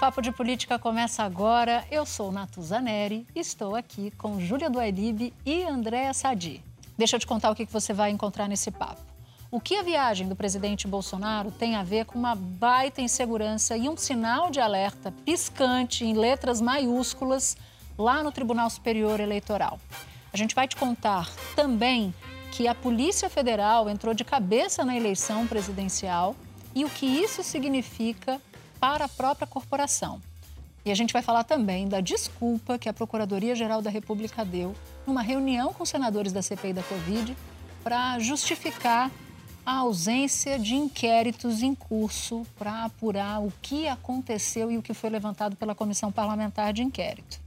Papo de Política começa agora. Eu sou Natuza Neri, estou aqui com Júlia Duailib e Andréa Sadi. Deixa eu te contar o que você vai encontrar nesse papo. O que a viagem do presidente Bolsonaro tem a ver com uma baita insegurança e um sinal de alerta piscante em letras maiúsculas lá no Tribunal Superior Eleitoral. A gente vai te contar também que a Polícia Federal entrou de cabeça na eleição presidencial e o que isso significa para a própria corporação. E a gente vai falar também da desculpa que a Procuradoria-Geral da República deu numa reunião com senadores da CPI da Covid para justificar a ausência de inquéritos em curso para apurar o que aconteceu e o que foi levantado pela Comissão Parlamentar de Inquérito.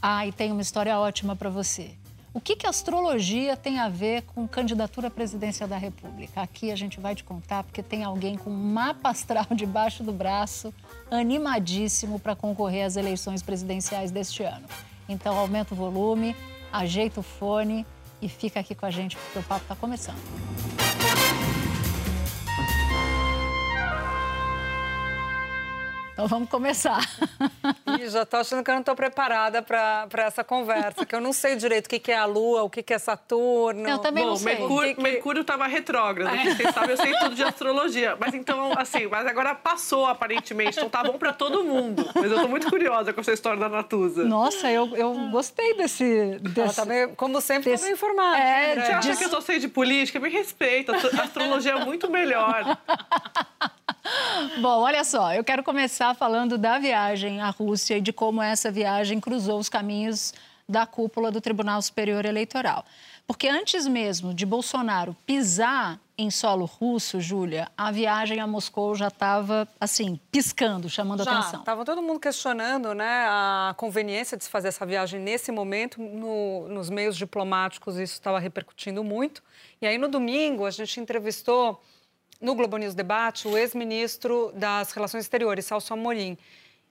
Ah, e tem uma história ótima para você. O que, que astrologia tem a ver com candidatura à presidência da República? Aqui a gente vai te contar, porque tem alguém com um mapa astral debaixo do braço, animadíssimo para concorrer às eleições presidenciais deste ano. Então aumenta o volume, ajeita o fone e fica aqui com a gente, porque o papo está começando. Então vamos começar. Ih, já estou achando que eu não estou preparada para essa conversa, que eu não sei direito o que, que é a Lua, o que, que é Saturno. Eu também Bom, não sei. Mercúrio, Que que- Mercúrio estava retrógrado, É. vocês sabem, eu sei tudo de astrologia. Mas então, assim, mas agora passou aparentemente, então tá bom para todo mundo. Mas eu tô muito curiosa com essa história da Natuza. Nossa, eu, eu gostei desse. Ela desse... tá bem- como sempre, Desse- está bem informada. É, André. Você acha que eu só sei de política? Me respeita, a astrologia é muito melhor. Bom, olha só, eu quero começar falando da viagem à Rússia e de como essa viagem cruzou os caminhos da cúpula do Tribunal Superior Eleitoral. Porque antes mesmo de Bolsonaro pisar em solo russo, Júlia, a viagem a Moscou já estava, assim, piscando, chamando Já, atenção. estava todo mundo questionando né, a conveniência de se fazer essa viagem nesse momento. No- nos meios diplomáticos, isso estava repercutindo muito. E aí, no domingo, a gente entrevistou, no Globo News Debate, o ex-ministro das Relações Exteriores, Celso Amorim.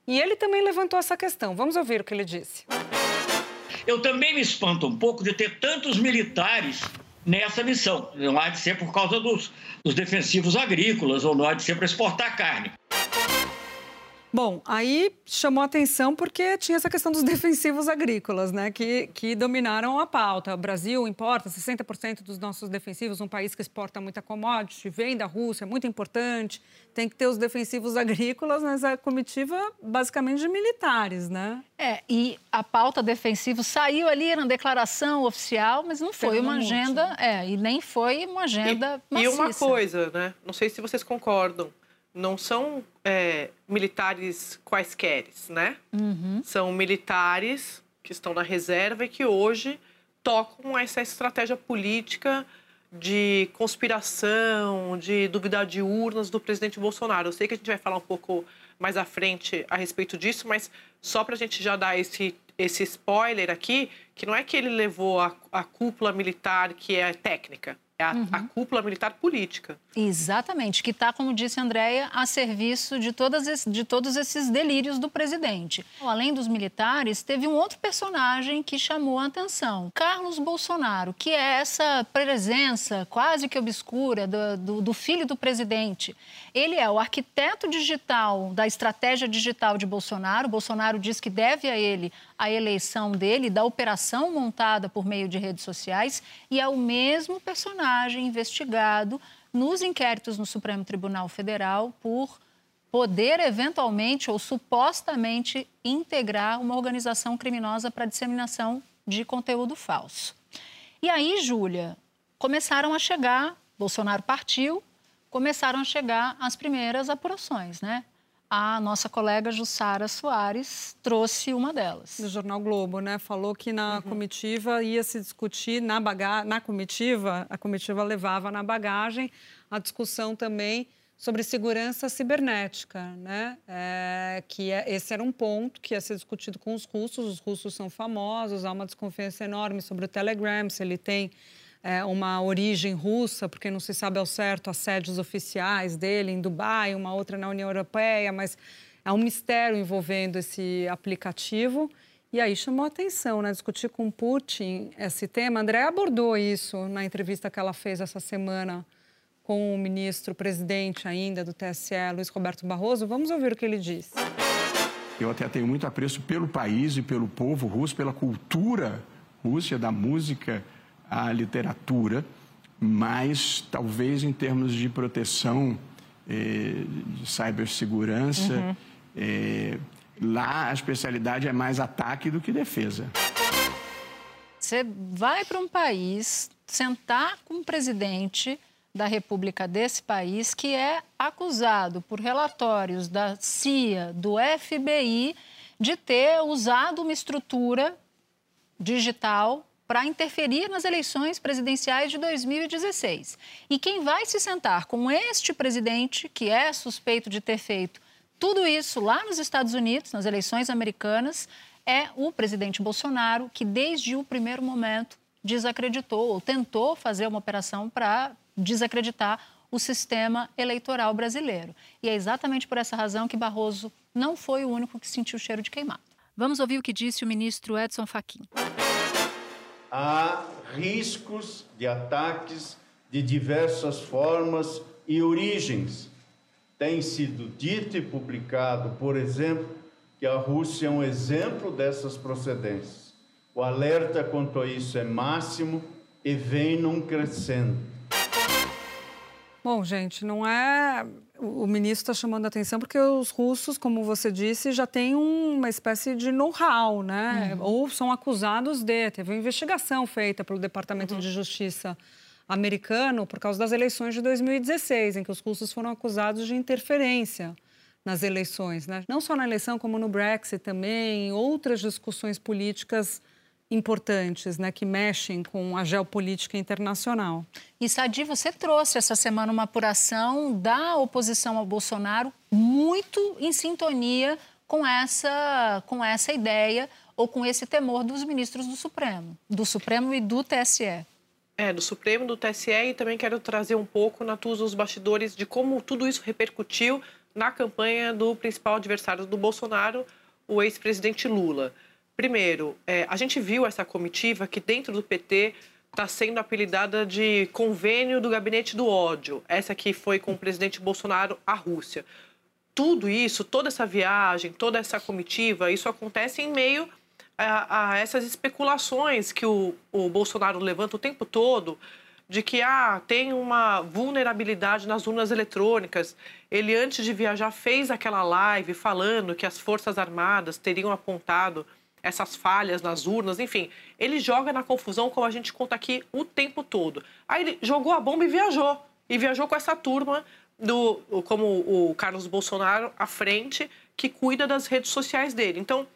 E ele também levantou essa questão. Vamos ouvir o que ele disse. Eu também me espanto um pouco de ter tantos militares nessa missão. Não há de ser por causa dos, dos defensivos agrícolas ou não há de ser para exportar carne. Bom, aí chamou a atenção porque tinha essa questão dos defensivos agrícolas, né, que, que dominaram a pauta. O Brasil importa 60% dos nossos defensivos, um país que exporta muita commodity, vem da Rússia, é muito importante, tem que ter os defensivos agrícolas, mas a comitiva basicamente de militares, né? É, e a pauta defensiva saiu ali na declaração oficial, mas não foi uma agenda, é, e nem foi uma agenda E, e uma maciça. coisa, né? Não sei se vocês concordam. Não são é, militares quaisquer, né? São militares que estão na reserva e que hoje tocam essa estratégia política de conspiração, de duvidar de urnas do presidente Bolsonaro. Eu sei que a gente vai falar um pouco mais à frente a respeito disso, mas só para a gente já dar esse, esse spoiler aqui, que não é que ele levou a, a cúpula militar que é técnica, é a, a cúpula militar política. Exatamente, que está, como disse a Andréia, a serviço de, todas de todos esses delírios do presidente. Além dos militares, teve um outro personagem que chamou a atenção, Carlos Bolsonaro, que é essa presença quase que obscura do, do- do filho do presidente. Ele é o arquiteto digital da estratégia digital de Bolsonaro. Bolsonaro diz que deve a ele a eleição dele, da operação montada por meio de redes sociais, e é o mesmo personagem investigado nos inquéritos no Supremo Tribunal Federal por poder eventualmente ou supostamente integrar uma organização criminosa para disseminação de conteúdo falso. E aí, Júlia, começaram a chegar, Bolsonaro partiu, começaram a chegar as primeiras apurações, né? A nossa colega Jussara Soares trouxe uma delas. Do Jornal Globo, né? Falou que na comitiva ia se discutir na bagagem, na comitiva, a comitiva levava na bagagem a discussão também sobre segurança cibernética, né? É, que é, esse era um ponto que ia ser discutido com os russos. Os russos são famosos, há uma desconfiança enorme sobre o Telegram, se ele tem é, uma origem russa, porque não se sabe ao certo as sedes oficiais dele em Dubai, uma outra na União Europeia, mas é um mistério envolvendo esse aplicativo. E aí chamou a atenção, né? Discutir com Putin esse tema. André abordou isso na entrevista que ela fez essa semana com o ministro-presidente ainda do TSE, Luiz Roberto Barroso. Vamos ouvir o que ele disse. Eu até tenho muito apreço pelo país e pelo povo russo, pela cultura russa, da música à literatura, mas talvez em termos de proteção, eh, de cibersegurança, uhum. eh, lá a especialidade é mais ataque do que defesa. Você vai para um país sentar com o presidente da República desse país que é acusado por relatórios da CIA, do FBI, de ter usado uma estrutura digital para interferir nas eleições presidenciais de 2016. E quem vai se sentar com este presidente, que é suspeito de ter feito tudo isso lá nos Estados Unidos, nas eleições americanas, é o presidente Bolsonaro, que desde o primeiro momento desacreditou ou tentou fazer uma operação para desacreditar o sistema eleitoral brasileiro. E é exatamente por essa razão que Barroso não foi o único que sentiu o cheiro de queimado. Vamos ouvir o que disse o ministro Edson Fachin. Há riscos de ataques de diversas formas e origens. Tem sido dito e publicado, por exemplo, que a Rússia é um exemplo dessas procedências. O alerta quanto a isso é máximo e vem num crescendo. Bom, gente, não é. O ministro está chamando a atenção porque os russos, como você disse, já têm uma espécie de know-how, né? Uhum. Ou são acusados de. Teve uma investigação feita pelo Departamento uhum. de Justiça americano por causa das eleições de 2016, em que os russos foram acusados de interferência nas eleições, né? Não só na eleição, como no Brexit também, outras discussões políticas importantes, né, que mexem com a geopolítica internacional. E Sadi, você trouxe essa semana uma apuração da oposição ao Bolsonaro muito em sintonia com essa, com essa ideia ou com esse temor dos ministros do Supremo, do Supremo e do TSE. É, do Supremo, do TSE e também quero trazer um pouco, Natuza, os bastidores de como tudo isso repercutiu na campanha do principal adversário do Bolsonaro, o ex-presidente Lula. Primeiro, é, a gente viu essa comitiva que dentro do PT está sendo apelidada de convênio do gabinete do ódio. Essa que foi com o presidente Bolsonaro à Rússia. Tudo isso, toda essa viagem, toda essa comitiva, isso acontece em meio a, a essas especulações que o, o Bolsonaro levanta o tempo todo de que ah, tem uma vulnerabilidade nas urnas eletrônicas. Ele, antes de viajar, fez aquela live falando que as Forças Armadas teriam apontado essas falhas nas urnas, enfim. Ele joga na confusão, como a gente conta aqui o tempo todo. Aí ele jogou a bomba e viajou. E viajou com essa turma, do, como o Carlos Bolsonaro à frente, que cuida das redes sociais dele. Então,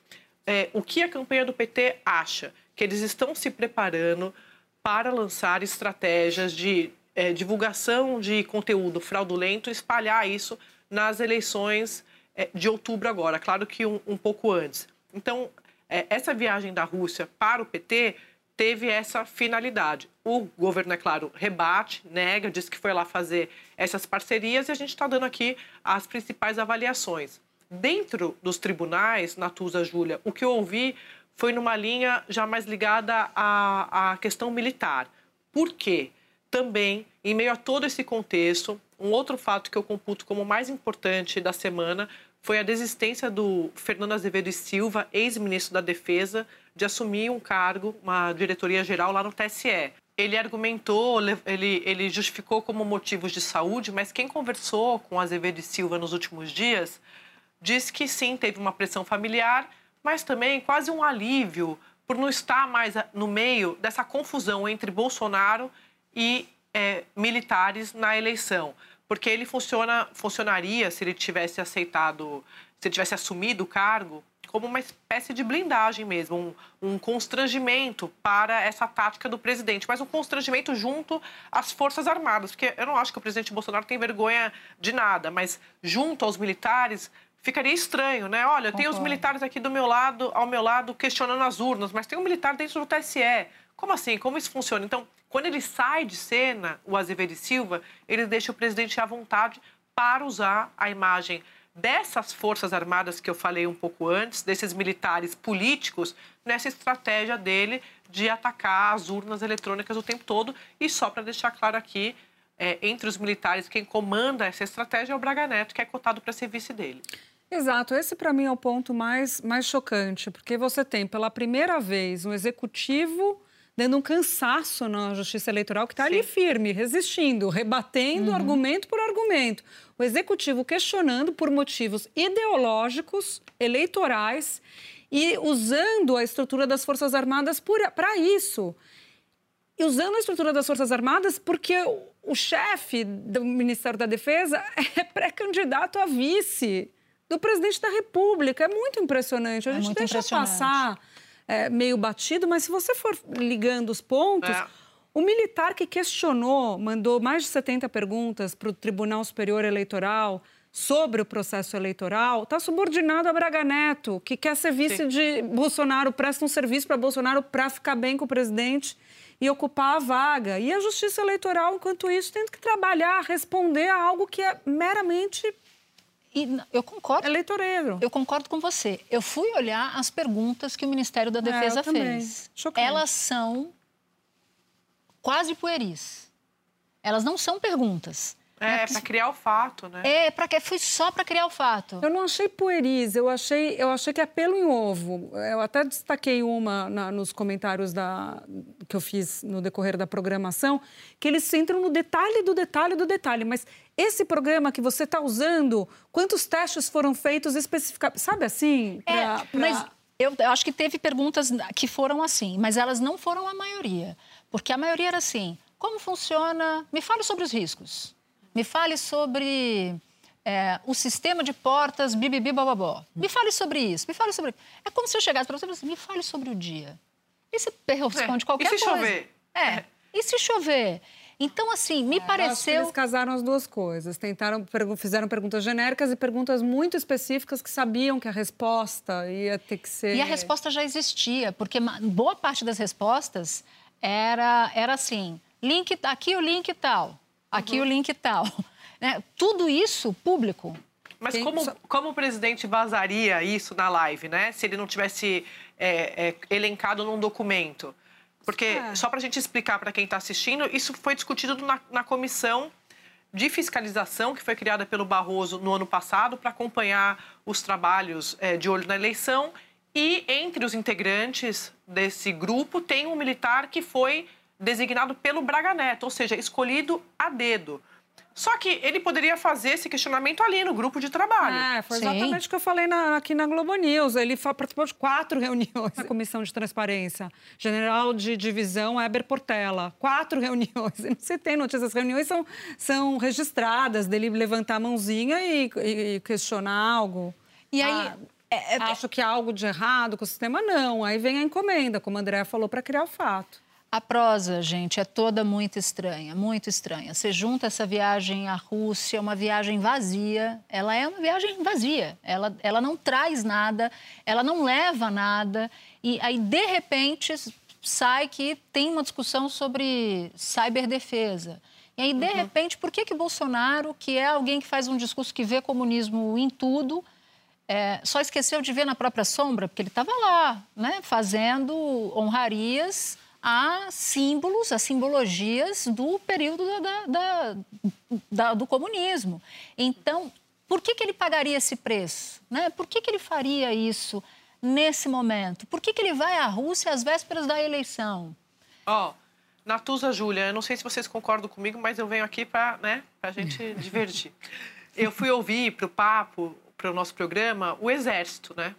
é, o que a campanha do PT acha? Que eles estão se preparando para lançar estratégias de é, divulgação de conteúdo fraudulento, espalhar isso nas eleições é, de outubro agora, claro que um, um pouco antes. Então, é, essa viagem da Rússia para o PT teve essa finalidade. O governo, é claro, rebate, nega, diz que foi lá fazer essas parcerias e a gente está dando aqui as principais avaliações. Dentro dos tribunais, Natuza Júlia, o que eu ouvi foi numa linha já mais ligada à, à questão militar. Por quê? Também, em meio a todo esse contexto, um outro fato que eu computo como mais importante da semana foi a desistência do Fernando Azevedo e Silva, ex-ministro da Defesa, de assumir um cargo, uma diretoria geral lá no TSE. Ele argumentou, ele, ele justificou como motivos de saúde, mas quem conversou com Azevedo e Silva nos últimos dias disse que sim, teve uma pressão familiar, mas também quase um alívio por não estar mais no meio dessa confusão entre Bolsonaro e é, militares na eleição porque ele funciona, funcionaria se ele tivesse aceitado, se ele tivesse assumido o cargo como uma espécie de blindagem mesmo, um, um, constrangimento para essa tática do presidente, mas um constrangimento junto às Forças Armadas, porque eu não acho que o presidente Bolsonaro tem vergonha de nada, mas junto aos militares ficaria estranho, né? Olha, tem os militares aqui do meu lado, ao meu lado, questionando as urnas, mas tem um militar dentro do TSE. Como assim? Como isso funciona? Então, quando ele sai de cena, o Azevedo e Silva, ele deixa o presidente à vontade para usar a imagem dessas forças armadas que eu falei um pouco antes, desses militares políticos, nessa estratégia dele de atacar as urnas eletrônicas o tempo todo. E só para deixar claro aqui, é, entre os militares, quem comanda essa estratégia é o Braga Neto, que é cotado para ser vice dele. Exato, esse para mim é o ponto mais, mais chocante, porque você tem pela primeira vez um executivo dando um cansaço na justiça eleitoral que está ali firme, resistindo, rebatendo uhum. argumento por argumento. O executivo questionando por motivos ideológicos, eleitorais e usando a estrutura das Forças Armadas para isso. E usando a estrutura das Forças Armadas porque o, chefe do Ministério da Defesa é pré-candidato a vice do presidente da República. É muito impressionante. A é gente deixa passar é, meio batido, mas se você for ligando os pontos. É. O militar que questionou, mandou mais de 70 perguntas para o Tribunal Superior Eleitoral sobre o processo eleitoral, está subordinado a Braga Neto, que quer ser vice Sim. de Bolsonaro, presta um serviço para Bolsonaro para ficar bem com o presidente e ocupar a vaga. E a Justiça Eleitoral, enquanto isso, tem que trabalhar, responder a algo que é meramente e eu concordo. Eleitoreiro. Eu concordo com você. Eu fui olhar as perguntas que o Ministério da é, Defesa é, fez. Chocante. Elas são quase pueris. Elas não são perguntas. É, para criar o fato, né? É, para que foi só para criar o fato. Eu não achei pueris, eu achei, eu achei que é pelo em ovo. Eu até destaquei uma na, nos comentários da, que eu fiz no decorrer da programação, que eles entram no detalhe do detalhe do detalhe. Mas esse programa que você está usando, quantos testes foram feitos especificamente? Sabe assim? Pra, é, pra... mas eu, eu acho que teve perguntas que foram assim, mas elas não foram a maioria. Porque a maioria era assim: como funciona? Me fale sobre os riscos. Me fale sobre é, o sistema de portas bibibi bababó. Me fale sobre isso, me fale sobre... É como se eu chegasse para você e assim, me fale sobre o dia. E você responde é. qualquer coisa. E se coisa. chover? É. E se chover? Então, assim, me é, pareceu. eles casaram as duas coisas. Tentaram, fizeram perguntas genéricas e perguntas muito específicas que sabiam que a resposta ia ter que ser. E a resposta já existia, porque boa parte das respostas era, era assim: link, aqui o link tal aqui uhum. o link tal. Né? Tudo isso público. Mas Tem... como, como o presidente vazaria isso na live, né? Se ele não tivesse é, é, elencado num documento? Porque, é. só para a gente explicar para quem está assistindo, isso foi discutido na, na comissão de fiscalização que foi criada pelo Barroso no ano passado para acompanhar os trabalhos é, de olho na eleição. E entre os integrantes desse grupo tem um militar que foi designado pelo Braga Neto, ou seja, escolhido a dedo. Só que ele poderia fazer esse questionamento ali no grupo de trabalho. É, foi exatamente o que eu falei na, aqui na Globo News. Ele participou de quatro reuniões na Comissão de Transparência. General de Divisão Heber Portela. Quatro reuniões. não se tem notícias. As reuniões são, são registradas, dele levantar a mãozinha e, e questionar algo. E aí... Ah, é, é, acho que há algo de errado com o sistema, não. Aí vem a encomenda, como a André falou, para criar o fato. A prosa, gente, é toda muito estranha, muito estranha. Você junta essa viagem à Rússia, uma viagem vazia. Ela é uma viagem vazia. Ela, ela não traz nada, ela não leva nada. E aí, de repente, sai que tem uma discussão sobre ciberdefesa. E aí, de uhum. repente, por que que Bolsonaro, que é alguém que faz um discurso que vê comunismo em tudo, é, só esqueceu de ver na própria sombra? Porque ele estava lá, né, fazendo honrarias a símbolos, a simbologias do período da, da, da, do comunismo. Então, por que, que ele pagaria esse preço? Né? Por que, que ele faria isso nesse momento? Por que, que ele vai à Rússia às vésperas da eleição? Ó, oh, Natuza Júlia, eu não sei se vocês concordam comigo, mas eu venho aqui para né, a gente divertir. Eu fui ouvir para o papo, para o nosso programa, o Exército, né?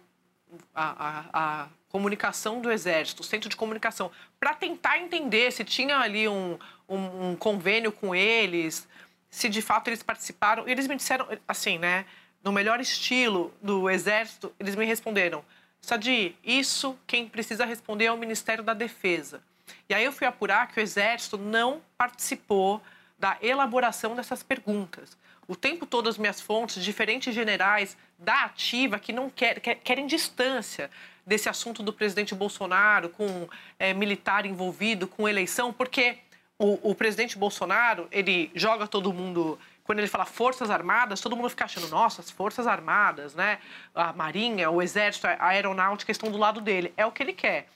A, a, a comunicação do Exército, o centro de comunicação, para tentar entender se tinha ali um, um, um, convênio com eles, se de fato eles participaram. E eles me disseram, assim, né, no melhor estilo do Exército, eles me responderam: Sadi, isso quem precisa responder é o Ministério da Defesa. E aí eu fui apurar que o Exército não participou da elaboração dessas perguntas. O tempo todo as minhas fontes, diferentes generais da ativa que não quer, quer, querem distância desse assunto do presidente Bolsonaro com é, militar envolvido, com eleição, porque o, o presidente Bolsonaro ele joga todo mundo quando ele fala Forças Armadas, todo mundo fica achando, nossa, as Forças Armadas, né? A Marinha, o Exército, a Aeronáutica estão do lado dele. É o que ele quer.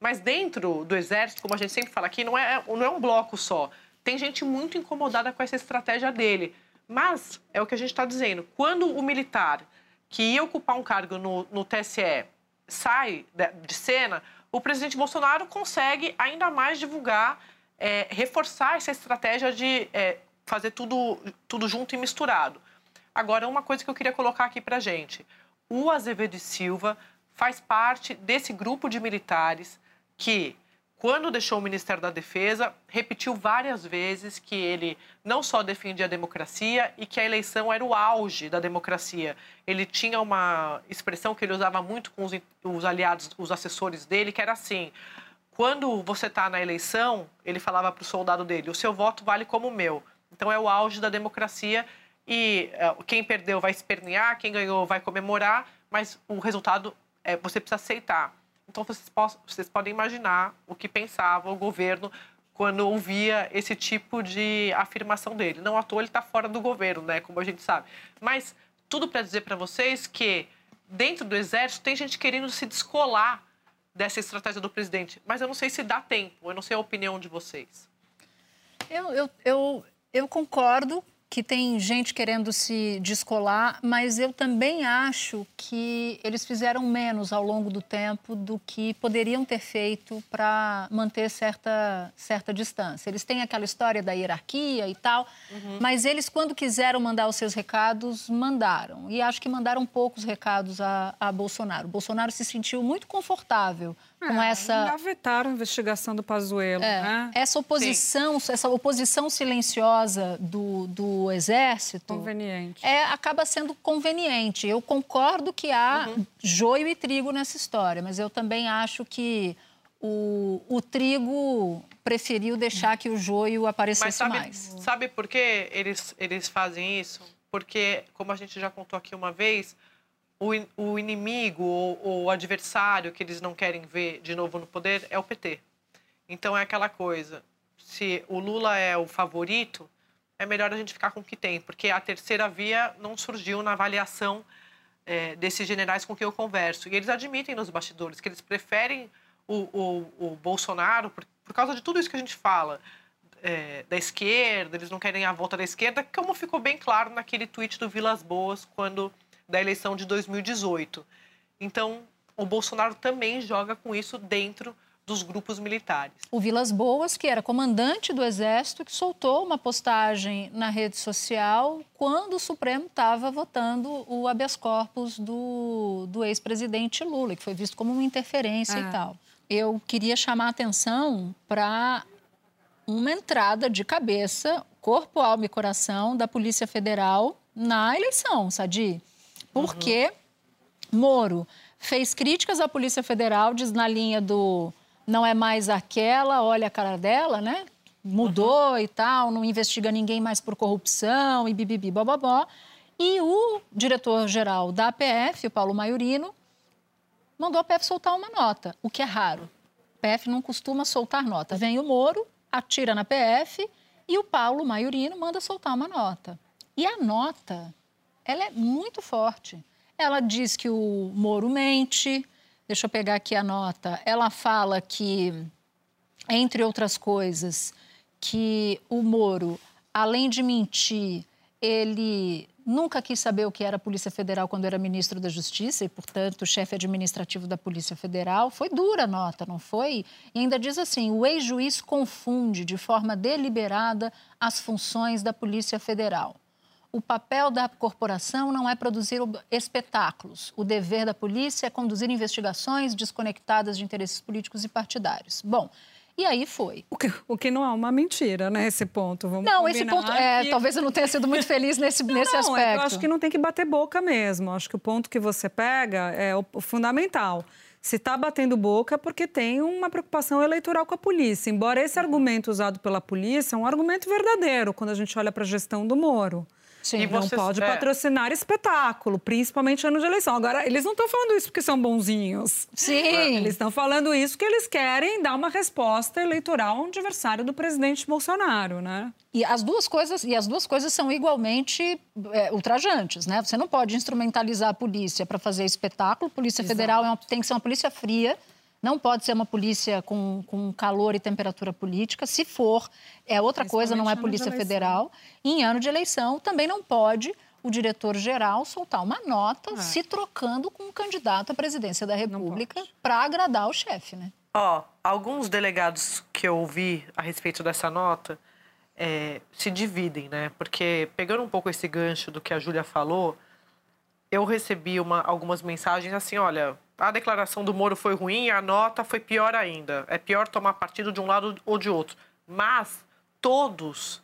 Mas dentro do Exército, como a gente sempre fala aqui, não é, não é um bloco só. Tem gente muito incomodada com essa estratégia dele. Mas é o que a gente está dizendo. Quando o militar que ia ocupar um cargo no, no TSE sai de, cena, o presidente Bolsonaro consegue ainda mais divulgar, é, reforçar essa estratégia de é, fazer tudo, tudo junto e misturado. Agora, uma coisa que eu queria colocar aqui para gente. O Azevedo e Silva faz parte desse grupo de militares que, quando deixou o Ministério da Defesa, repetiu várias vezes que ele não só defendia a democracia e que a eleição era o auge da democracia. Ele tinha uma expressão que ele usava muito com os, os aliados, os assessores dele, que era assim: quando você está na eleição, ele falava para o soldado dele, o seu voto vale como o meu. Então é o auge da democracia e uh, quem perdeu vai espernear, quem ganhou vai comemorar, mas o resultado é, você precisa aceitar. Então vocês, vocês podem imaginar o que pensava o governo quando ouvia esse tipo de afirmação dele. Não à toa ele está fora do governo, né? Como a gente sabe. Mas tudo para dizer para vocês que dentro do exército tem gente querendo se descolar dessa estratégia do presidente. Mas eu não sei se dá tempo. Eu não sei a opinião de vocês. Eu, eu, eu, eu concordo que tem gente querendo se descolar, mas eu também acho que eles fizeram menos ao longo do tempo do que poderiam ter feito para manter certa, certa distância. Eles têm aquela história da hierarquia e tal, uhum. mas eles, quando quiseram mandar os seus recados, mandaram. E acho que mandaram poucos recados a, a Bolsonaro. O Bolsonaro se sentiu muito confortável com é, essa. Engavetaram a investigação do Pazuello, é, né? Essa oposição, Sim. essa oposição silenciosa do, do exército. Conveniente. É, acaba sendo conveniente. Eu concordo que há uhum. joio e trigo nessa história, mas eu também acho que o, o trigo preferiu deixar que o joio aparecesse mas sabe, mais. Sabe por que eles, eles fazem isso? Porque, como a gente já contou aqui uma vez, o, o inimigo ou o adversário que eles não querem ver de novo no poder é o PT. Então é aquela coisa, se o Lula é o favorito, é melhor a gente ficar com o que tem, porque a terceira via não surgiu na avaliação é, desses generais com quem eu converso. E eles admitem nos bastidores que eles preferem o, o, o Bolsonaro por, por, causa de tudo isso que a gente fala. É, da esquerda, eles não querem a volta da esquerda, como ficou bem claro naquele tweet do Vilas Boas, quando da eleição de 2018. Então, o Bolsonaro também joga com isso dentro dos grupos militares. O Vilas Boas, que era comandante do Exército, que soltou uma postagem na rede social quando o Supremo estava votando o habeas corpus do, do ex-presidente Lula, que foi visto como uma interferência e é. tal. Eu queria chamar a atenção para uma entrada de cabeça, corpo, alma e coração da Polícia Federal na eleição, Sadi. Porque uhum. Moro fez críticas à Polícia Federal, diz na linha do não é mais aquela, olha a cara dela, né? Mudou uhum. e tal, não investiga ninguém mais por corrupção e bibibi, bobobó. E o diretor-geral da APF, o Paulo Maiorino, mandou a PF soltar uma nota, o que é raro. A PF não costuma soltar nota. Vem o Moro, atira na PF e o Paulo Maiorino manda soltar uma nota. E a nota ela é muito forte. Ela diz que o Moro mente. Deixa eu pegar aqui a nota. Ela fala que, entre outras coisas, que o Moro, além de mentir, ele nunca quis saber o que era a Polícia Federal quando era ministro da Justiça e, portanto, chefe administrativo da Polícia Federal. Foi dura a nota, não foi? E ainda diz assim: o ex-juiz confunde de forma deliberada as funções da Polícia Federal o papel da corporação não é produzir espetáculos. O dever da polícia é conduzir investigações desconectadas de interesses políticos e partidários. Bom, E aí foi. O que, o que não é uma mentira, né? Esse ponto. Vamos não, esse ponto. É, que... Talvez eu não tenha sido muito feliz nesse, não, nesse não, aspecto. Eu acho que não tem que bater boca mesmo. Acho que o ponto que você pega é o, o fundamental. Se está batendo boca é porque tem uma preocupação eleitoral com a polícia. Embora esse argumento usado pela polícia é um argumento verdadeiro quando a gente olha para a gestão do Moro. Sim, não pode é... patrocinar espetáculo, principalmente ano de eleição. Agora, eles não estão falando isso porque são bonzinhos. Sim. Eles estão falando isso porque eles querem dar uma resposta eleitoral a um adversário do presidente Bolsonaro, né? E as duas coisas, e as duas coisas são igualmente é, ultrajantes, né? Você não pode instrumentalizar a polícia para fazer espetáculo. Polícia Exato. Federal é uma, tem que ser uma polícia fria não pode ser uma polícia com, com calor e temperatura política. Se for, é outra coisa, não é Polícia Federal. E em ano de eleição, também não pode o diretor-geral soltar uma nota é. se trocando com um candidato à presidência da República para agradar o chefe, né? Ó, oh, alguns delegados que eu ouvi a respeito dessa nota é, se dividem, né? Porque, pegando um pouco esse gancho do que a Júlia falou, eu recebi uma, algumas mensagens assim, olha, a declaração do Moro foi ruim, a nota foi pior ainda. É pior tomar partido de um lado ou de outro. Mas todos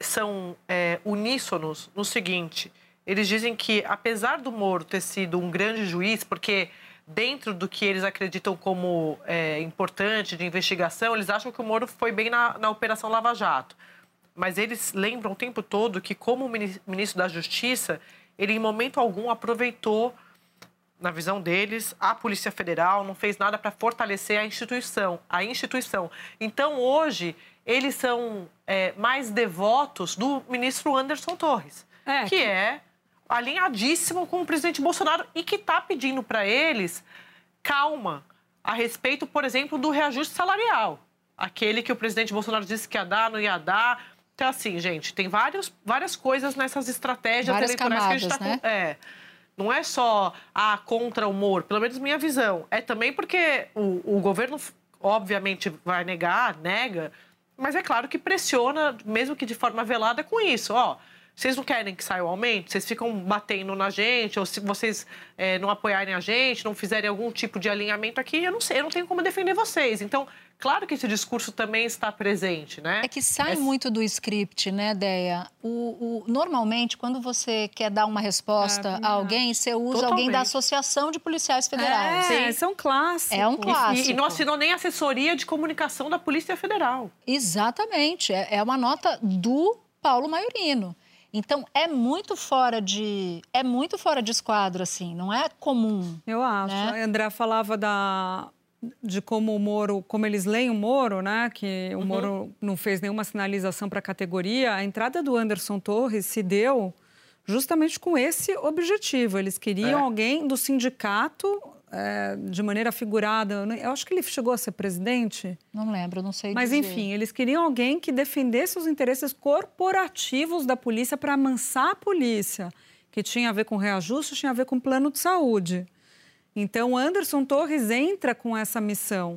são é, uníssonos no seguinte: eles dizem que, apesar do Moro ter sido um grande juiz, porque dentro do que eles acreditam como é, importante de investigação, eles acham que o Moro foi bem na, na Operação Lava Jato. Mas eles lembram o tempo todo que, como ministro da Justiça, ele em momento algum aproveitou na visão deles, a Polícia Federal não fez nada para fortalecer a instituição, a instituição. Então, hoje, eles são é, mais devotos do ministro Anderson Torres, é, que, que é alinhadíssimo com o presidente Bolsonaro e que está pedindo para eles calma a respeito, por exemplo, do reajuste salarial. Aquele que o presidente Bolsonaro disse que ia dar, não ia dar. Então, assim, gente, tem vários, várias coisas nessas estratégias várias eleitorais camadas, que a gente está... Né? É. Não é só a contra o Moro, pelo menos minha visão. É também porque o, o governo, obviamente, vai negar, nega, mas é claro que pressiona, mesmo que de forma velada, com isso. Ó, vocês não querem que saia o aumento? Vocês ficam batendo na gente, ou se vocês é, não apoiarem a gente, não fizerem algum tipo de alinhamento aqui, eu não sei, eu não tenho como defender vocês. Então, claro que esse discurso também está presente, né? É que sai é... muito do script, né, Deia? O, o, normalmente, quando você quer dar uma resposta é, a alguém, você usa Totalmente. alguém da Associação de Policiais Federais. É, são clássicos. É um clássico. E, e, não assinou nem a assessoria de comunicação da Polícia Federal. Exatamente. É, é uma nota do Paulo Maiorino. Então é muito fora de é muito fora de esquadro assim, não é comum. Eu acho. Né? A André falava da de como o Moro, como eles leem o Moro, né? Que o uhum. Moro não fez nenhuma sinalização para a categoria. A entrada do Anderson Torres se deu justamente com esse objetivo. Eles queriam é. alguém do sindicato é, de maneira figurada. Eu acho que ele chegou a ser presidente. Não lembro, não sei. Mas dizer. enfim, eles queriam alguém que defendesse os interesses corporativos da polícia para amansar a polícia, que tinha a ver com reajuste, tinha a ver com plano de saúde. Então, Anderson Torres entra com essa missão.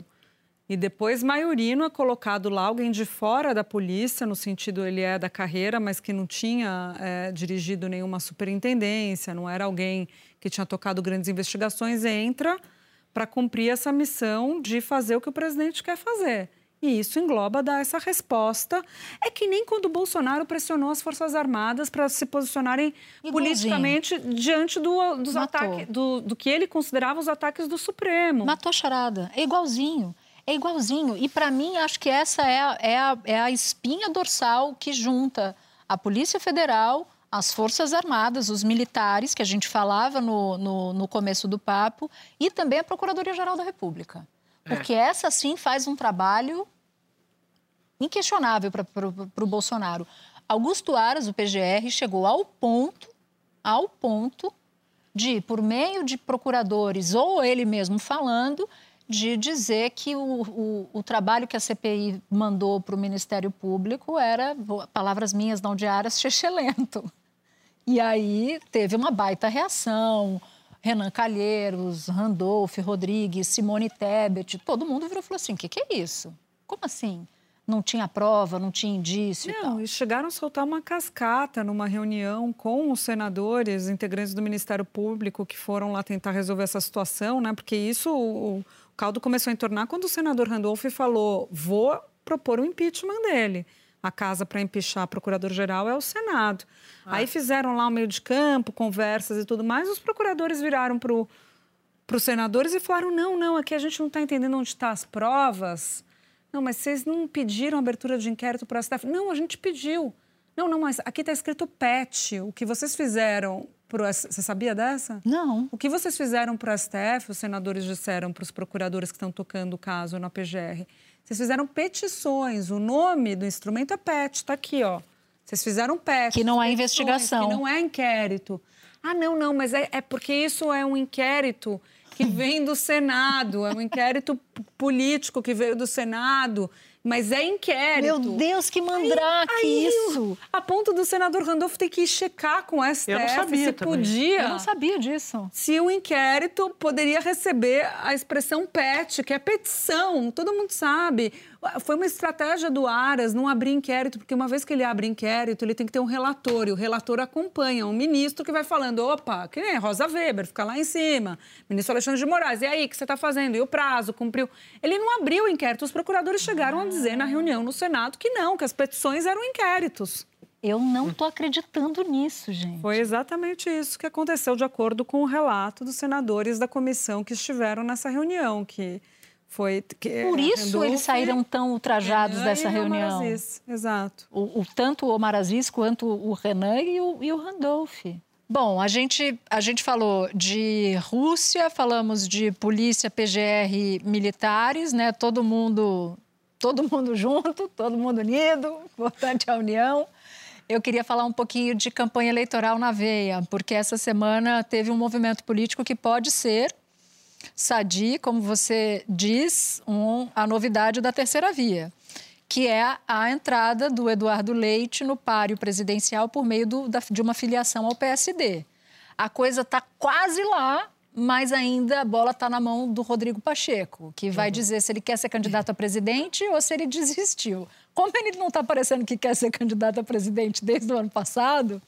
E depois Maiorino é colocado lá, alguém de fora da polícia, no sentido ele é da carreira, mas que não tinha é, dirigido nenhuma superintendência, não era alguém que tinha tocado grandes investigações, entra para cumprir essa missão de fazer o que o presidente quer fazer. E isso engloba dar essa resposta. É que nem quando o Bolsonaro pressionou as Forças Armadas para se posicionarem politicamente diante do, dos ataques, do, do que ele considerava os ataques do Supremo. Matou charada. É igualzinho. É igualzinho. E para mim, acho que essa é a, é, a, é a espinha dorsal que junta a Polícia Federal, as Forças Armadas, os militares, que a gente falava no, no, no começo do papo, e também a Procuradoria-Geral da República. É. Porque é. essa, sim, faz um trabalho inquestionável para o Bolsonaro. Augusto Aras, o PGR, chegou ao ponto, ao ponto de, por meio de procuradores ou ele mesmo falando, de dizer que o, o, o, trabalho que a CPI mandou para o Ministério Público era, palavras minhas não diárias, chechelento. E aí teve uma baita reação. Renan Calheiros, Randolph, Rodrigues, Simone Tebet, todo mundo virou e falou assim: o que, que é isso? Como assim? não tinha prova, não tinha indício não, e tal. e chegaram a soltar uma cascata numa reunião com os senadores, integrantes do Ministério Público, que foram lá tentar resolver essa situação, né? Porque isso, o, O caldo começou a entornar quando o senador Randolph falou: vou propor o impeachment dele. A casa para empichar procurador-geral é o Senado. Ah. Aí fizeram lá o meio de campo, conversas e tudo mais. Os procuradores viraram para os senadores e falaram: não, não, aqui a gente não está entendendo onde estão tá as provas. Não, mas vocês não pediram abertura de inquérito para o STF? Não, a gente pediu. Não, não, mas aqui está escrito PET. O que vocês fizeram para o Você sabia dessa? Não. O que vocês fizeram para o STF, os senadores disseram para os procuradores que estão tocando o caso na PGR, vocês fizeram petições. O nome do instrumento é PET, está aqui, ó. Vocês fizeram PET. Que não é investigação. Que não é inquérito. Ah, não, não, mas é, é porque isso é um inquérito que vem do Senado, é um inquérito político que veio do Senado mas é inquérito. Meu Deus, que mandrake aí, aí, isso! A ponto do senador Randolph ter que checar com o STF Eu não sabia se também. podia. Eu não sabia disso. Se o inquérito poderia receber a expressão PET, que é petição, todo mundo sabe. Foi uma estratégia do Aras não abrir inquérito, porque uma vez que ele abre inquérito, ele tem que ter um relator, e o relator acompanha um ministro que vai falando, opa, que nem Rosa Weber, fica lá em cima, ministro Alexandre de Moraes, e aí, o que você está fazendo? E o prazo, cumpriu? Ele não abriu o inquérito, os procuradores chegaram a dizer na reunião no Senado que não, que as petições eram inquéritos. Eu não estou acreditando nisso, gente. Foi exatamente isso que aconteceu, de acordo com o relato dos senadores da comissão que estiveram nessa reunião, que foi que, Por isso eles saíram tão ultrajados Renan dessa reunião. Aziz, exato. O, o, tanto o Omar Aziz quanto o Renan e o, e o Randolph. Bom, a gente, a gente falou de Rússia, falamos de polícia, PGR, militares, né? Todo mundo, todo mundo junto, todo mundo unido, importante a união. Eu queria falar um pouquinho de campanha eleitoral na veia, porque essa semana teve um movimento político que pode ser Sadi, como você diz, um, a novidade da terceira via, que é a entrada do Eduardo Leite no páreo presidencial por meio do, da, de uma filiação ao PSD. A coisa está quase lá, mas ainda a bola está na mão do Rodrigo Pacheco, que vai uhum. dizer se ele quer ser candidato a presidente ou se ele desistiu. Como ele não está parecendo que quer ser candidato a presidente desde o ano passado,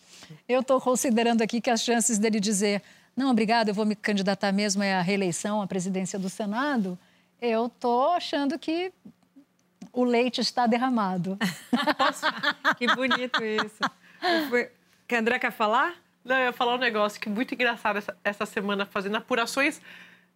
eu estou considerando aqui que as chances dele dizer não, obrigado, eu vou me candidatar mesmo à reeleição à presidência do Senado, eu estou achando que o leite está derramado. que bonito isso. Que André quer falar? Não, eu ia falar um negócio que muito engraçado essa, essa semana, fazendo apurações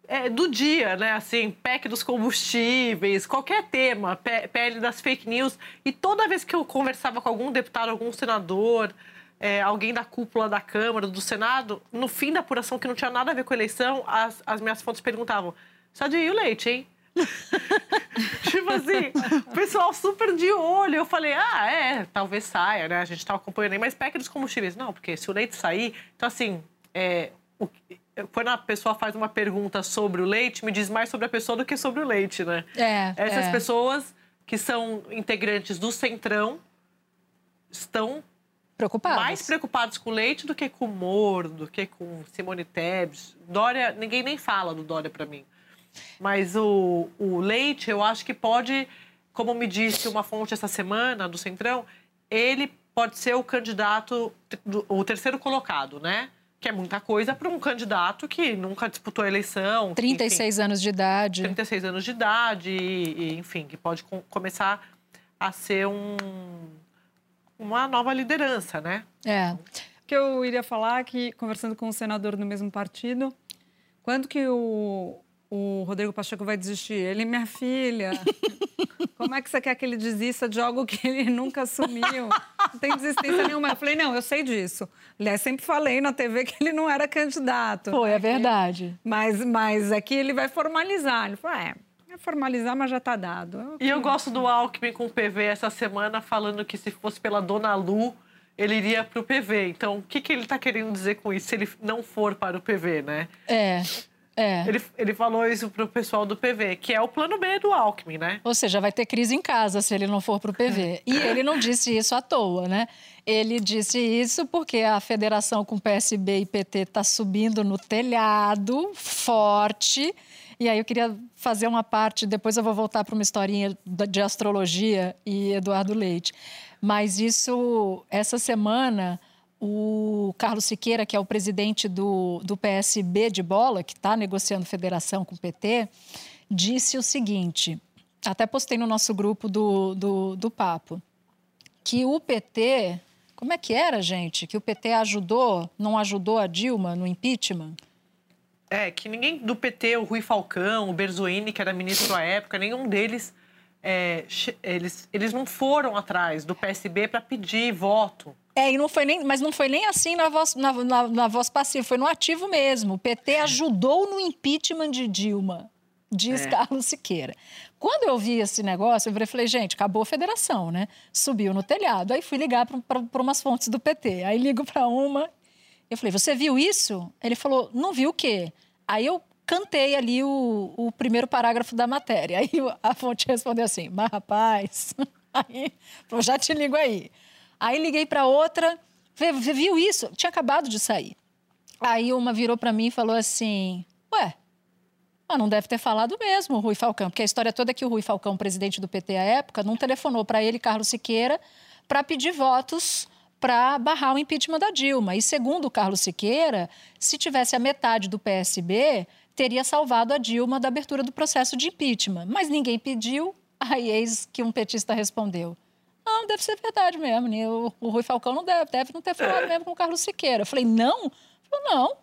é, do dia, né? Assim, PEC dos combustíveis, qualquer tema, PL das fake news. E toda vez que eu conversava com algum deputado, algum senador, é, alguém da cúpula da Câmara, do Senado, no fim da apuração, que não tinha nada a ver com a eleição, as, as minhas fontes perguntavam: Sadia, e o leite, hein? tipo assim, o pessoal super de olho. Eu falei, ah, é, talvez saia, né? A gente estava acompanhando aí, mas PEC dos combustíveis. Não, porque se o leite sair. Então, assim, é, o, quando a pessoa faz uma pergunta sobre o leite, me diz mais sobre a pessoa do que sobre o leite, né? É. Essas é. pessoas que são integrantes do Centrão estão Preocupados. Mais preocupados com leite do que com Moro, do que com Simone Tebet. Dória, ninguém nem fala do Dória para mim. Mas o, o leite, eu acho que pode, como me disse uma fonte essa semana do Centrão, ele pode ser o candidato, o terceiro colocado, né? Que é muita coisa para um candidato que nunca disputou a eleição. 36 enfim, anos de idade. 36 anos de idade, e, e enfim, que pode com, começar a ser um, uma nova liderança, né? É. O que eu iria falar é que, conversando com um senador do mesmo partido, quando que o, o Rodrigo Pacheco vai desistir? Ele, minha filha, como é que você quer que ele desista de algo que ele nunca assumiu? Não tem desistência nenhuma. Eu falei, não, eu sei disso. Aliás, sempre falei na TV que ele não era candidato. Foi, é verdade. Mas, mas aqui ele vai formalizar. Ele falou, é, é formalizar, mas já está dado. E eu gosto do Alckmin com o PV essa semana, falando que se fosse pela Dona Lu, ele iria para o PV. Então, o que, que ele está querendo dizer com isso, se ele não for para o PV, né? É. É. Ele, ele falou isso pro pessoal do PV, que é o plano B do Alckmin, né? Ou seja, vai ter crise em casa se ele não for pro PV. E ele não disse isso à toa, né? Ele disse isso porque a federação com PSB e PT está subindo no telhado, forte, e aí eu queria fazer uma parte, depois eu vou voltar para uma historinha de astrologia e Eduardo Leite. Mas isso, essa semana, o Carlos Siqueira, que é o presidente do, do PSB de bola, que está negociando federação com o PT, disse o seguinte: até postei no nosso grupo do, do, do Papo, que o PT. Como é que era, gente? Que o PT ajudou, não ajudou a Dilma no impeachment? É, que ninguém do PT, o Rui Falcão, o Berzoini, que era ministro à época, nenhum deles. É, eles, eles não foram atrás do PSB para pedir voto. É, e não foi nem, mas não foi nem assim na voz, na, na, na voz passiva, foi no ativo mesmo. O PT ajudou no impeachment de Dilma, diz é. Carlos Siqueira. Quando eu vi esse negócio, eu falei, gente, acabou a federação, né? Subiu no telhado. Aí fui ligar para umas fontes do PT. Aí ligo para uma. Eu falei, você viu isso? Ele falou, não viu o quê? Aí eu cantei ali o, o primeiro parágrafo da matéria. Aí a fonte respondeu assim, mas rapaz, aí, falou, já te ligo aí. Aí liguei para outra, viu isso? Tinha acabado de sair. Aí uma virou para mim e falou assim, ué, mas não deve ter falado mesmo o Rui Falcão, porque a história toda é que o Rui Falcão, presidente do PT à época, não telefonou para ele, Carlos Siqueira, para pedir votos para barrar o impeachment da Dilma. E segundo o Carlos Siqueira, se tivesse a metade do PSB, teria salvado a Dilma da abertura do processo de impeachment. Mas ninguém pediu, aí eis que um petista respondeu. Não, deve ser verdade mesmo. Né? O, o Rui Falcão não deve, deve não ter falado mesmo com o Carlos Siqueira. Eu falei, não? Falei, não.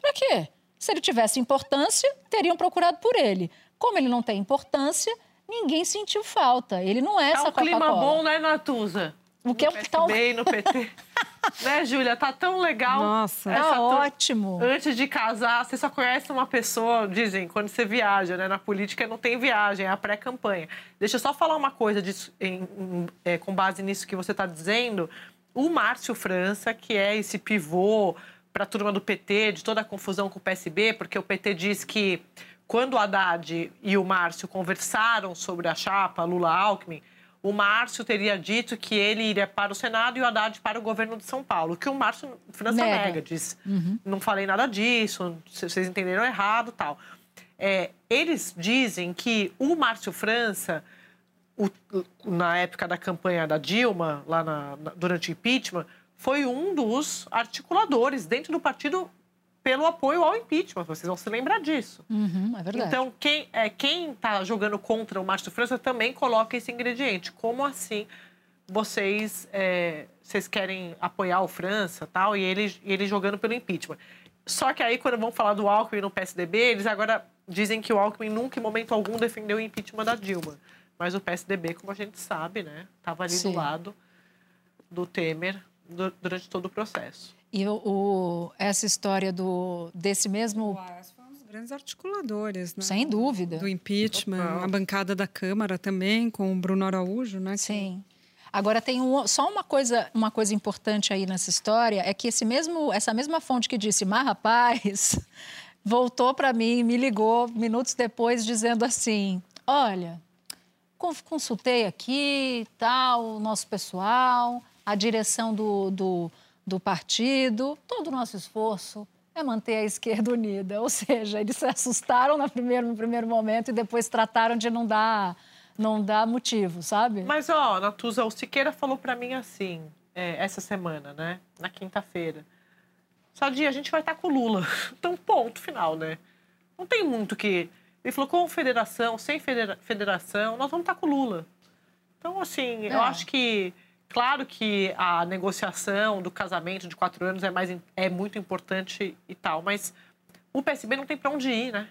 Para quê? Se ele tivesse importância, teriam procurado por ele. Como ele não tem importância, ninguém sentiu falta. Ele não é tá essa um clima bom, né, Natuza? O que no é tá... no PT. né, Júlia? Tá tão legal. Nossa, tá ótimo. Antes de casar, você só conhece uma pessoa, dizem, quando você viaja, né? Na política não tem viagem, é a pré-campanha. Deixa eu só falar uma coisa disso, em, em, é, com base nisso que você está dizendo. O Márcio França, que é esse pivô para a turma do PT, de toda a confusão com o PSB, porque o PT diz que quando o Haddad e o Márcio conversaram sobre a chapa Lula-Alckmin, o Márcio teria dito que ele iria para o Senado e o Haddad para o governo de São Paulo. Que o Márcio França nega, nega diz. Uhum. Não falei nada disso, vocês entenderam errado tal. É, eles dizem que o Márcio França, o, na época da campanha da Dilma, lá na, na, durante o impeachment, foi um dos articuladores dentro do partido pelo apoio ao impeachment. Vocês vão se lembrar disso. Uhum, é verdade. Então, quem é, quem está jogando contra o Márcio França também coloca esse ingrediente. Como assim vocês, é, vocês querem apoiar o França tal, e ele, ele jogando pelo impeachment? Só que aí, quando vão falar do Alckmin no PSDB, eles agora dizem que o Alckmin nunca, em momento algum, defendeu o impeachment da Dilma. Mas o PSDB, como a gente sabe, né, estava ali Sim. do lado do Temer durante todo o processo. E o, o, essa história do, desse mesmo. foi um dos grandes articuladores, né? Sem dúvida. Do impeachment, Total. a bancada da Câmara também, com o Bruno Araújo, né? Sim. Agora tem um, só uma coisa, uma coisa importante aí nessa história é que esse mesmo, essa mesma fonte que disse, mas rapaz, voltou para mim, me ligou minutos depois dizendo assim, olha, consultei aqui, tal, o nosso pessoal, a direção do, do, do partido, todo o nosso esforço é manter a esquerda unida. Ou seja, eles se assustaram no primeiro, no primeiro momento e depois trataram de não dar, não dar motivo, sabe? Mas, ó, Natuza, o Siqueira falou para mim assim, é, essa semana, né? Na quinta-feira. Sadia, a gente vai estar com o Lula. Então, ponto final, né? Não tem muito que... Ele falou, com federação, sem federa federação, nós vamos estar com o Lula. Então, assim, é. eu acho que Claro que a negociação do casamento de quatro anos é, mais, é muito importante e tal, mas o PSB não tem para onde ir, né?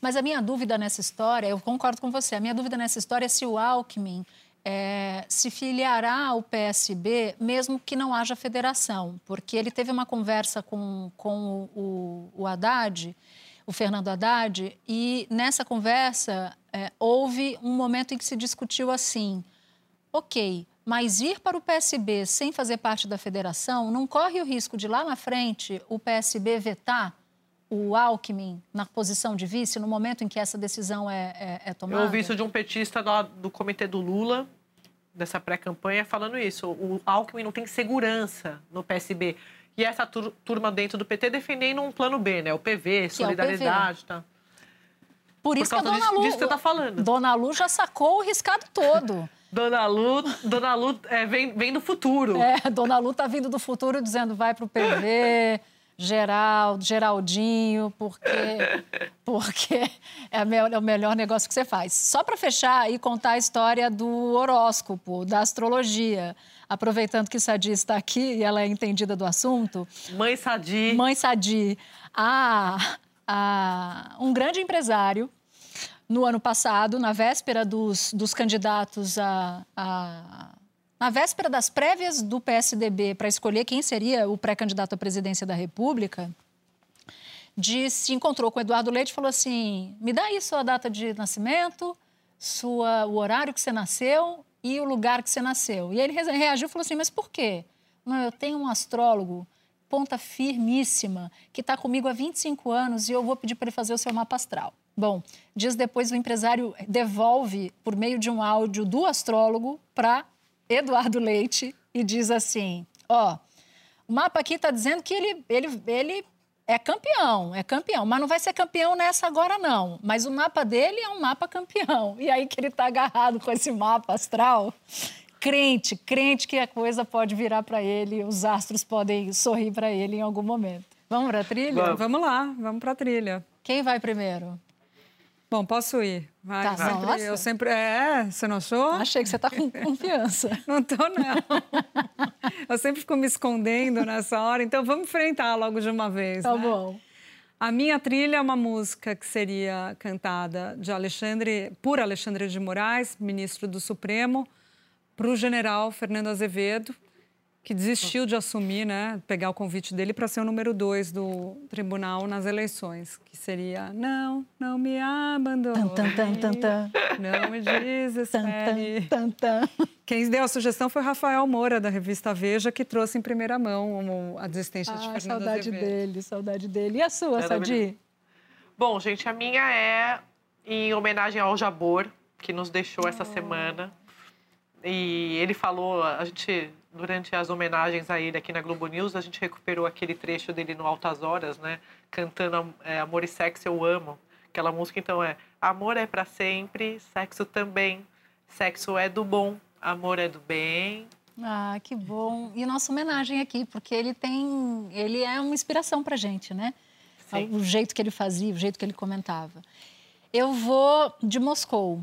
Mas a minha dúvida nessa história, eu concordo com você, a minha dúvida nessa história é se o Alckmin é, se filiará ao PSB, mesmo que não haja federação, porque ele teve uma conversa com, com o, o Haddad, o Fernando Haddad, e nessa conversa é, houve um momento em que se discutiu assim: ok, mas ir para o PSB sem fazer parte da federação não corre o risco de lá na frente o PSB vetar o Alckmin na posição de vice no momento em que essa decisão é, é, é tomada? Eu ouvi isso de um petista do, do comitê do Lula, dessa pré-campanha, falando isso. O Alckmin não tem segurança no PSB. E essa turma dentro do PT defendendo um plano B, né? O PV, solidariedade, é o PV. tá? Por isso Por que a Dona Lu, disso que você tá falando. Dona Lu já sacou o riscado todo. Dona Lu, Dona Lu é, vem, vem do futuro. É, Dona Lu tá vindo do futuro dizendo vai para o PV, Geraldo, Geraldinho, porque, porque é, é o melhor negócio que você faz. Só para fechar e contar a história do horóscopo, da astrologia. Aproveitando que Sadi está aqui e ela é entendida do assunto. Mãe Sadi. Mãe Sadi. A, a, um grande empresário, no ano passado, na véspera dos, dos candidatos a, a na véspera das prévias do PSDB para escolher quem seria o pré-candidato à presidência da República, disse, se encontrou com Eduardo Leite e falou assim: me dá aí sua data de nascimento, sua, o horário que você nasceu e o lugar que você nasceu. E ele reagiu e falou assim: mas por quê? Não, eu tenho um astrólogo, ponta firmíssima, que está comigo há 25 anos e eu vou pedir para ele fazer o seu mapa astral. Bom, dias depois o empresário devolve, por meio de um áudio do astrólogo, para Eduardo Leite e diz assim: ó, o mapa aqui está dizendo que ele, ele, ele é campeão, é campeão, mas não vai ser campeão nessa agora, não. Mas o mapa dele é um mapa campeão. E aí que ele está agarrado com esse mapa astral, crente, crente que a coisa pode virar para ele, os astros podem sorrir para ele em algum momento. Vamos para a trilha? Vamos. vamos lá, vamos para a trilha. Quem vai primeiro? Bom, posso ir. Vai, tá, sempre, nossa. Eu sempre. É, você não achou? Achei que você está com confiança. não tô, não. eu sempre fico me escondendo nessa hora, então vamos enfrentar logo de uma vez. Tá né? bom. A minha trilha é uma música que seria cantada de Alexandre, por Alexandre de Moraes, ministro do Supremo, para o general Fernando Azevedo, que desistiu de assumir, né, pegar o convite dele para ser o número dois do tribunal nas eleições, que seria não, não me abandone, tan, tan, tan, tan, não me desespere. Tan, tan, tan, Quem deu a sugestão foi Rafael Moura, da revista Veja, que trouxe em primeira mão a desistência ah, de Fernando saudade Azevedo. dele, saudade dele. E a sua, Sadi? Bom, gente, a minha é em homenagem ao Jabor, que nos deixou essa oh. semana. E ele falou, a gente durante as homenagens a ele aqui na Globo News, a gente recuperou aquele trecho dele no Altas Horas, né? Cantando é, Amor e Sexo Eu Amo. Aquela música, então, é Amor é para sempre, sexo também. Sexo é do bom, amor é do bem. Ah, que bom. E nossa homenagem aqui, porque ele tem... Ele é uma inspiração pra gente, né? Sim. O jeito que ele fazia, o jeito que ele comentava. Eu vou de Moscou.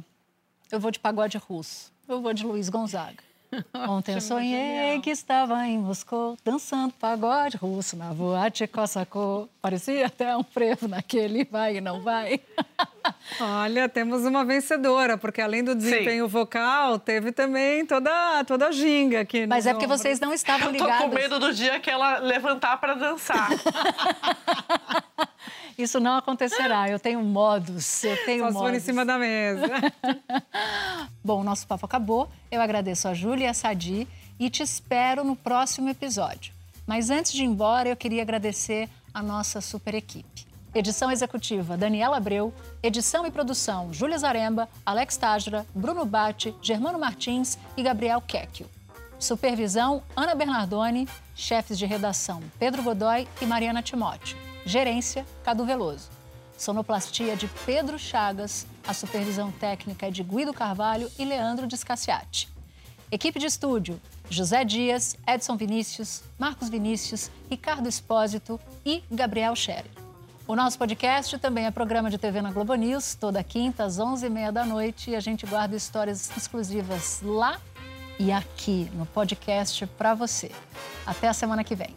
Eu vou de pagode russo. Eu vou de Luiz Gonzaga. Ontem eu sonhei que estava em Moscou, dançando pagode russo na boate Cossacô. Parecia até um frevo naquele vai e não vai. Olha, temos uma vencedora, porque além do desempenho Sim. vocal, teve também toda, toda a ginga aqui. Mas é porque vocês não estavam ligados. Eu tô com medo do dia que ela levantar para dançar. Isso não acontecerá. Eu tenho modos, eu tenho Só modos. em cima da mesa. Bom, nosso papo acabou. Eu agradeço a Júlia e a Sadi e te espero no próximo episódio. Mas antes de ir embora, eu queria agradecer a nossa super equipe. Edição executiva Daniela Abreu, edição e produção Júlia Zaremba, Alex Tajra, Bruno Bate, Germano Martins e Gabriel Kekio. Supervisão Ana Bernardoni, chefes de redação Pedro Godoy e Mariana Timóteo. Gerência, Cadu Veloso. Sonoplastia de Pedro Chagas. A supervisão técnica é de Guido Carvalho e Leandro Descaciati. Equipe de estúdio: José Dias, Edson Vinícius, Marcos Vinícius, Ricardo Espósito e Gabriel Scherer. O nosso podcast também é programa de TV na Globo News, toda quinta às 11h30 da noite. E a gente guarda histórias exclusivas lá e aqui no podcast para você. Até a semana que vem.